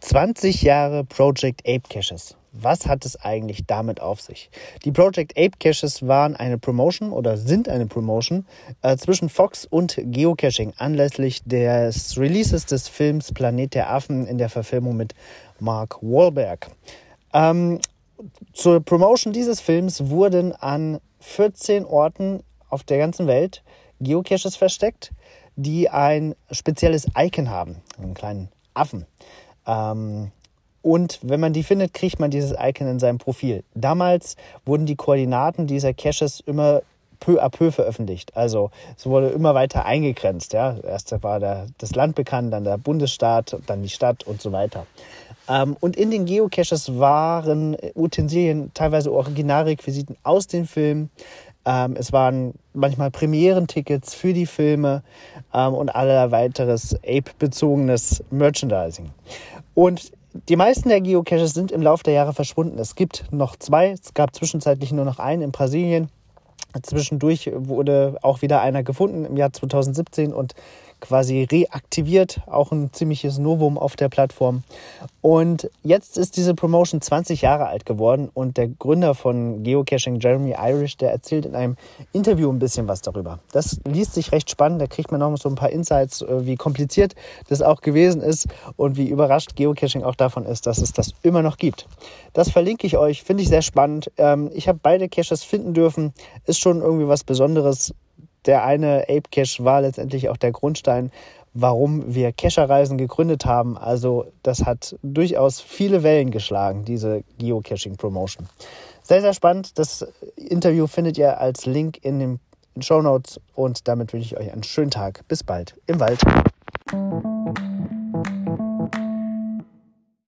20 Jahre Project Ape Caches. Was hat es eigentlich damit auf sich? Die Project Ape Caches waren eine Promotion oder sind eine Promotion äh, zwischen Fox und Geocaching anlässlich des Releases des Films Planet der Affen in der Verfilmung mit Mark Wahlberg. Ähm, zur Promotion dieses Films wurden an 14 Orten auf der ganzen Welt Geocaches versteckt, die ein spezielles Icon haben, einen kleinen Affen. Ähm, und wenn man die findet, kriegt man dieses Icon in seinem Profil. Damals wurden die Koordinaten dieser Caches immer peu à peu veröffentlicht. Also es wurde immer weiter eingegrenzt. Ja? Erst war der, das Land bekannt, dann der Bundesstaat, dann die Stadt und so weiter. Ähm, und in den Geocaches waren Utensilien, teilweise Originalrequisiten aus den Filmen. Ähm, es waren manchmal Premierentickets für die Filme ähm, und aller weiteres Ape-bezogenes Merchandising. Und die meisten der Geocaches sind im Laufe der Jahre verschwunden. Es gibt noch zwei. Es gab zwischenzeitlich nur noch einen in Brasilien. Zwischendurch wurde auch wieder einer gefunden im Jahr 2017 und quasi reaktiviert. Auch ein ziemliches Novum auf der Plattform. Und jetzt ist diese Promotion 20 Jahre alt geworden und der Gründer von Geocaching, Jeremy Irish, der erzählt in einem Interview ein bisschen was darüber. Das liest sich recht spannend. Da kriegt man noch so ein paar Insights, äh, wie kompliziert das auch gewesen ist und wie überrascht Geocaching auch davon ist, dass es das immer noch gibt. Das verlinke ich euch, finde ich sehr spannend. Ähm, ich habe beide Caches finden dürfen. Ist schon irgendwie was Besonderes der eine Ape Cache war letztendlich auch der Grundstein, warum wir Cacher-Reisen gegründet haben. Also das hat durchaus viele Wellen geschlagen, diese Geocaching-Promotion. Sehr, sehr spannend. Das Interview findet ihr als Link in den Show Notes und damit wünsche ich euch einen schönen Tag. Bis bald im Wald.